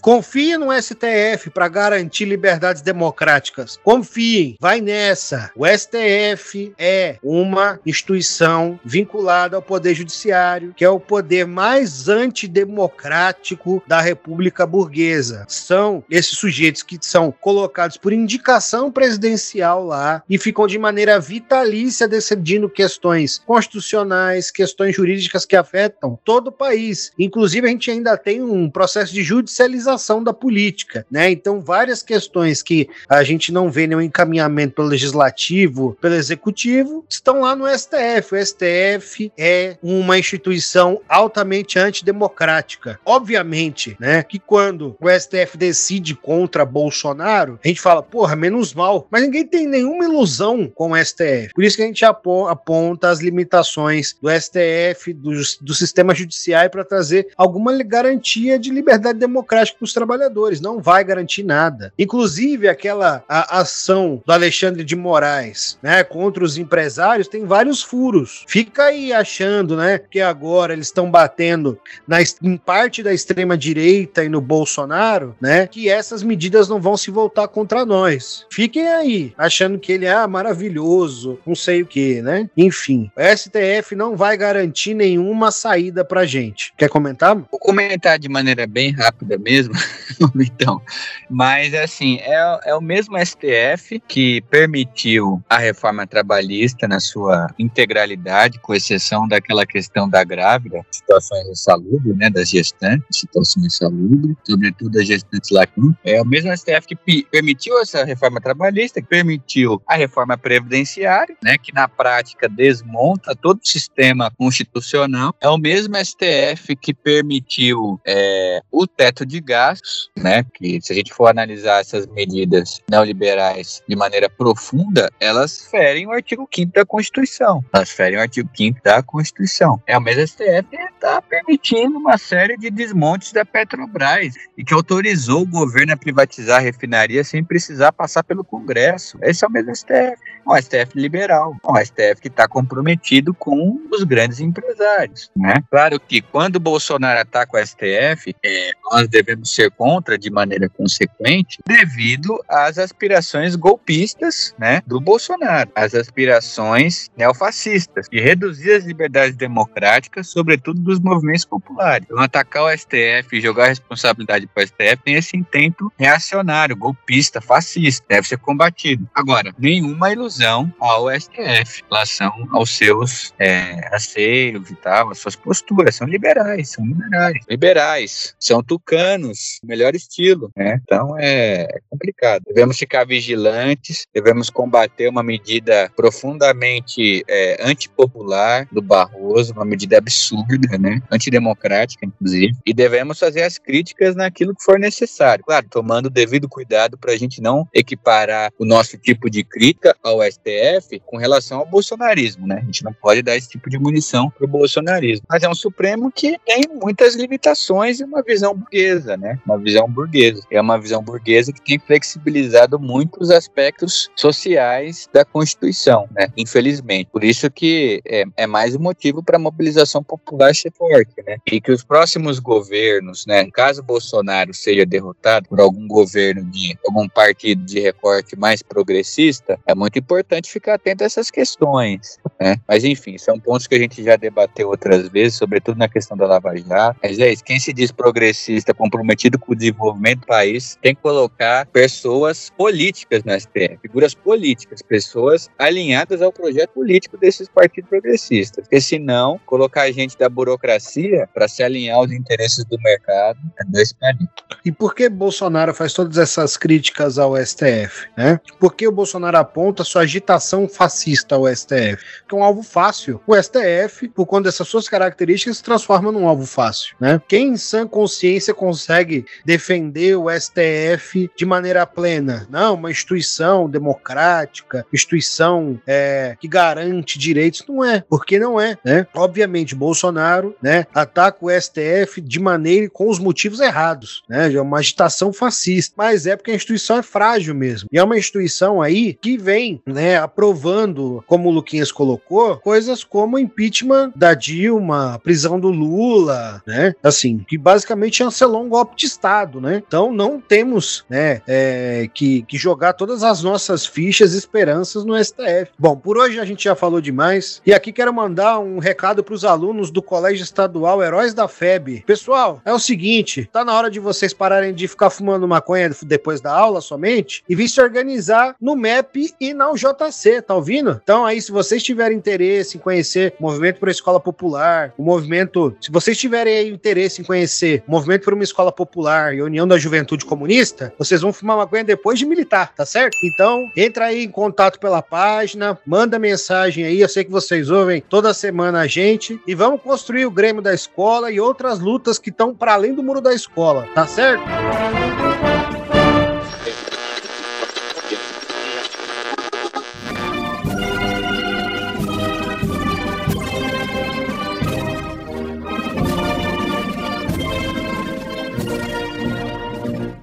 Confie no STF para garantir liberdades democráticas. Confiem, vai nessa. O STF é uma instituição vinculada ao Poder Judiciário, que é o poder mais antidemocrático da República Burguesa. São esses sujeitos que são colocados por indicação presidencial lá e ficam de maneira vitalícia decidindo questões constitucionais, questões jurídicas que afetam todo o país. Inclusive, a gente ainda tem um processo de judicialização da política, né? Então, várias questões que a gente não vê nenhum encaminhamento pelo legislativo, pelo executivo, estão lá no STF. O STF é uma instituição altamente antidemocrática. Obviamente, né, que quando o STF decide contra Bolsonaro, a gente fala, porra, menos mal. Mas ninguém tem nenhuma ilusão com o STF. Por isso que a gente aponta as limitações do STF, do, do sistema judiciário, para trazer alguma garantia de liberdade democrática para os trabalhadores. Não vai garantir nada. Inclusive, aquela ação do Alexandre de Moraes, né, contra os empresários, tem vários furos. Fica aí achando, né, que agora eles estão batendo na, em parte da extrema direita e no Bolsonaro, né, que essas medidas não vão se voltar contra nós. Fiquem aí achando que ele é ah, maravilhoso, não sei o que, né? Enfim, o STF não vai garantir nenhuma saída pra gente. Quer comentar? Vou comentar de maneira bem rápida mesmo, então. Mas assim, é, é o mesmo STF que permitiu a reforma trabalhista na sua integralidade, com exceção daquela questão da grávida, situações insalubres, né, das gestantes, situações insalubres, sobretudo as gestantes lactantes. É o mesmo STF que permitiu essa reforma trabalhista, que permitiu a reforma previdenciária, né, que na prática desmonta todo o sistema constitucional. É o mesmo STF que permitiu é, o teto de gastos, né, que se a gente for analisar essas medidas neoliberais de maneira profunda, elas ferem o artigo 5 da Constituição. Elas ferem o artigo 5 da Constituição. É o mesmo STF que está permitindo uma série de desmontes da Petrobras e que autorizou o governo a privatizar a refinaria sem precisar passar pelo Congresso. Esse é o mesmo STF. Um STF liberal. Um STF que está comprometido com os grandes empresários. Né? Claro que quando Bolsonaro ataca o STF, é, nós devemos ser contra de maneira consequente devido às aspirações golpistas né, do Bolsonaro, as aspirações neofascistas de reduzir as liberdades democráticas, sobretudo dos movimentos populares. Então, atacar o STF e jogar a responsabilidade para o STF tem esse intento reacionário, golpista, fascista, deve ser combatido. Agora, nenhuma ilusão ao STF em relação aos seus é, aceios e tal, as suas posturas, são liberais, são liberais, liberais, são tucanos, melhor estilo, né? Então é complicado. Devemos ficar vigilantes, devemos combater uma medida profundamente é, antipopular do Barroso, uma medida absurda, né? Antidemocrática, inclusive, e devemos fazer as críticas naquilo que for necessário. Claro, tomando o devido cuidado para a gente não equiparar o nosso tipo de crítica ao STF com relação ao bolsonarismo, né? A gente não pode dar esse tipo de munição para o bolsonarismo. Mas é um Supremo que tem muitas limitações e uma visão burguesa, né? Uma visão burguesa. É uma visão burguesa que tem flexibilizado muitos aspectos sociais da Constituição, né? Infelizmente. Por isso que é, é mais um motivo para a mobilização popular ser forte. Política, né? E que os próximos governos, né, caso Bolsonaro seja derrotado por algum governo de algum partido de recorte mais progressista, é muito importante ficar atento a essas questões, né? Mas enfim, são pontos que a gente já debateu outras vezes, sobretudo na questão da Lava Jato. Mas é isso, quem se diz progressista, comprometido com o desenvolvimento do país, tem que colocar pessoas políticas na STF, figuras políticas, pessoas alinhadas ao projeto político desses partidos progressistas. Porque senão, colocar gente da burocracia para se alinhar aos interesses do mercado é dois palitos. E por que Bolsonaro faz todas essas críticas ao STF? Né? Por que o Bolsonaro aponta sua agitação fascista ao STF? Que é um alvo fácil. O STF, por conta dessas suas características, se transforma num alvo fácil. Né? Quem em sã consciência consegue defender o STF de maneira plena? Não, uma instituição democrática, instituição é, que garante direitos. Não é, porque não é. Né? Obviamente, Bolsonaro né, ataca o STF de maneira e com os motivos errados. Né? É uma agitação fascista. Mas é porque a instituição é frágil mesmo. E é uma instituição aí que vem né, aprovando, como o Luquinhas colocou, coisas como impeachment da Dilma, prisão do Lula, né? Assim, que basicamente chancelou um golpe de Estado, né? Então não temos né, é, que, que jogar todas as nossas fichas e esperanças no STF. Bom, por hoje a gente já falou demais. E aqui quero mandar um recado para os alunos do Colégio Estadual Heróis da FEB. Pessoal, é o seguinte: tá na hora de vocês pararem de ficar fumando maconha depois da aula somente e vir se organizar no MEP e na UJC, tá ouvindo? Então aí, se vocês tiverem interesse em conhecer o Movimento por Escola Popular, o movimento, se vocês tiverem interesse em conhecer o Movimento por uma Escola Popular e a União da Juventude Comunista, vocês vão fumar maconha depois de militar, tá certo? Então, entra aí em contato pela página, manda mensagem aí, eu sei que vocês ouvem toda semana a gente e vamos construir o Grêmio da escola e outras lutas que estão para além do muro da escola, tá certo?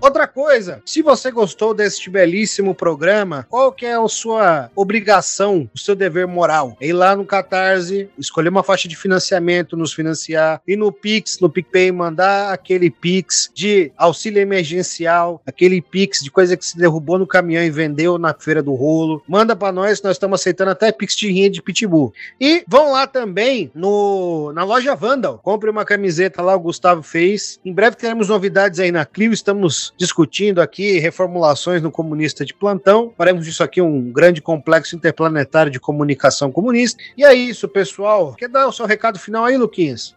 Outra coisa, se você gostou deste belíssimo programa, qual que é a sua obrigação, o seu dever moral? É ir lá no Catarse, escolher uma faixa de financiamento, nos financiar, e no Pix, no PicPay, mandar aquele Pix de auxílio emergencial, aquele Pix de coisa que se derrubou no caminhão e vendeu na feira do rolo. Manda para nós, nós estamos aceitando até Pix de rinha de Pitbull. E vão lá também no, na loja Vandal, compre uma camiseta lá, o Gustavo fez. Em breve teremos novidades aí na Clio, estamos discutindo aqui reformulações no comunista de plantão. Faremos disso aqui um grande complexo interplanetário de comunicação comunista. E é isso, pessoal. Quer dar o seu recado final aí, Luquinhas?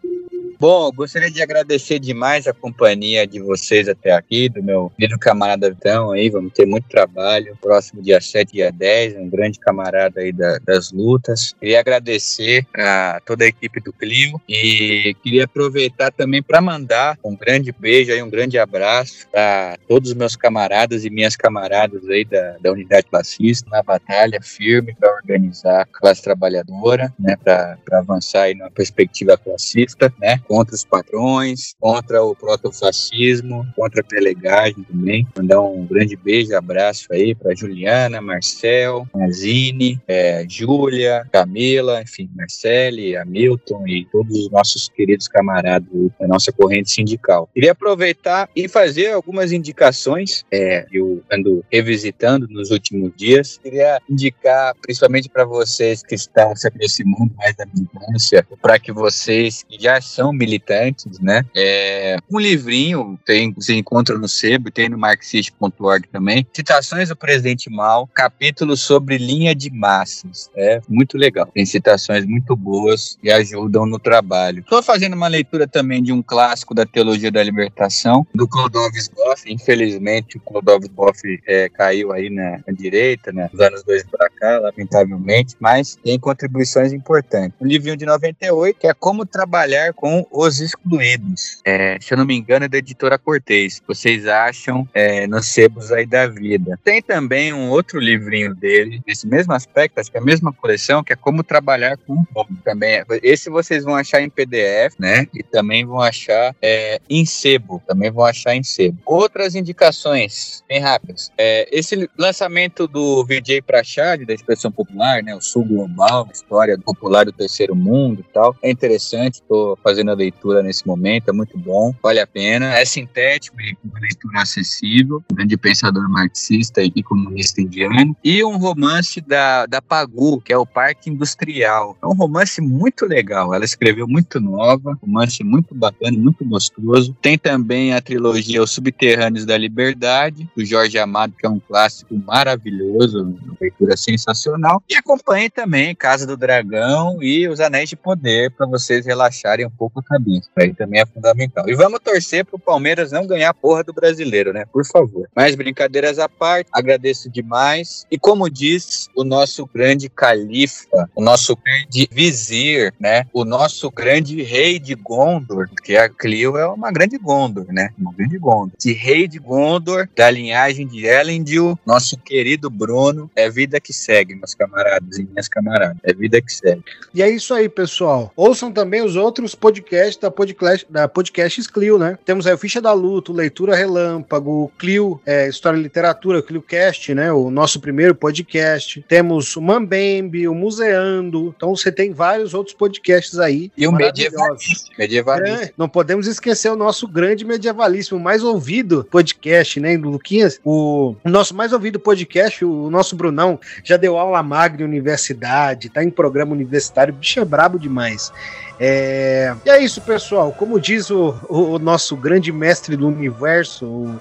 Bom, gostaria de agradecer demais a companhia de vocês até aqui, do meu querido camarada Vitão aí, vamos ter muito trabalho, próximo dia 7 dia 10, um grande camarada aí da, das lutas. Queria agradecer a toda a equipe do Clio e queria aproveitar também para mandar um grande beijo aí, um grande abraço para todos os meus camaradas e minhas camaradas aí da, da unidade classista, na batalha firme para organizar a classe trabalhadora, né, para avançar aí numa perspectiva classista, né, contra os patrões, contra o protofascismo, contra a prelegagem também. Mandar um grande beijo, abraço aí para Juliana, Marcel, Mazine, é, Júlia, Camila, enfim, Marcele, Hamilton e todos os nossos queridos camaradas da nossa corrente sindical. Queria aproveitar e fazer algumas indicações, é, eu ando revisitando nos últimos dias. Queria indicar, principalmente para vocês que estão se aproximando mais da militância, para que vocês que já são militantes, né? É, um livrinho tem, você encontra no Sebo, tem no marxist.org também. Citações do presidente Mao, capítulo sobre linha de massas. É muito legal. Tem citações muito boas e ajudam no trabalho. Estou fazendo uma leitura também de um clássico da teologia da libertação, do Clodovis Boff. Infelizmente, o Clodovis Boff é, caiu aí na, na direita, né? Nos anos dois para cá, lamentavelmente, mas tem contribuições importantes. Um livrinho de 98, que é Como Trabalhar com os Excluídos. É, se eu não me engano, é da editora Cortez. Vocês acham é, nos sebos aí da vida. Tem também um outro livrinho dele, nesse mesmo aspecto, acho que é a mesma coleção, que é Como Trabalhar com o Povo. Também é, esse vocês vão achar em PDF, né? E também vão achar é, em sebo. Também vão achar em sebo. Outras indicações, bem rápidas. É, esse lançamento do VJ Prachad, da expressão popular, né? O Sul Global, a história popular do terceiro mundo e tal, é interessante. Estou fazendo leitura nesse momento, é muito bom, vale a pena. É sintético e uma leitura acessível, grande pensador marxista e comunista indiano. E um romance da, da Pagu, que é o Parque Industrial. É um romance muito legal, ela escreveu muito nova, romance muito bacana, muito gostoso. Tem também a trilogia Os Subterrâneos da Liberdade, do Jorge Amado, que é um clássico maravilhoso, uma leitura sensacional. E acompanhe também Casa do Dragão e Os Anéis de Poder, para vocês relaxarem um pouco a cabeça. Aí também é fundamental. E vamos torcer para o Palmeiras não ganhar a porra do brasileiro, né? Por favor. Mais brincadeiras à parte, agradeço demais. E como diz o nosso grande califa, o nosso grande vizir, né? O nosso grande rei de Gondor, que a Clio é uma grande Gondor, né? Uma grande Gondor. Esse rei de Gondor, da linhagem de Elendil, nosso querido Bruno, é vida que segue, meus camaradas e minhas camaradas. É vida que segue. E é isso aí, pessoal. Ouçam também os outros podcasts da podcast, da Podcasts Clio, né? Temos aí o Ficha da Luto, Leitura Relâmpago, Clio, é, História e Literatura, ClioCast, né? O nosso primeiro podcast. Temos o Mambembe, o Museando. Então você tem vários outros podcasts aí. E o medievalista. medievalista. É, não podemos esquecer o nosso grande medievalíssimo, mais ouvido podcast, né, Luquinhas? O, o nosso mais ouvido podcast, o nosso Brunão, já deu aula magna em universidade, tá em programa universitário, bicho é brabo demais. É, e é isso, pessoal. Como diz o, o nosso grande mestre do universo, o,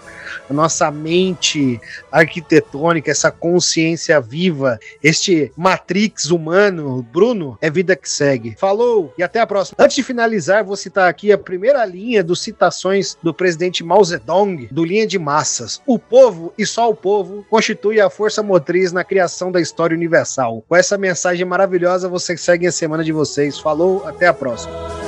a nossa mente arquitetônica, essa consciência viva, este Matrix humano, Bruno, é vida que segue. Falou e até a próxima. Antes de finalizar, vou citar aqui a primeira linha dos citações do presidente Mao Zedong, do Linha de Massas. O povo e só o povo constitui a força motriz na criação da história universal. Com essa mensagem maravilhosa, vocês seguem a semana de vocês. Falou, até a próxima. Muito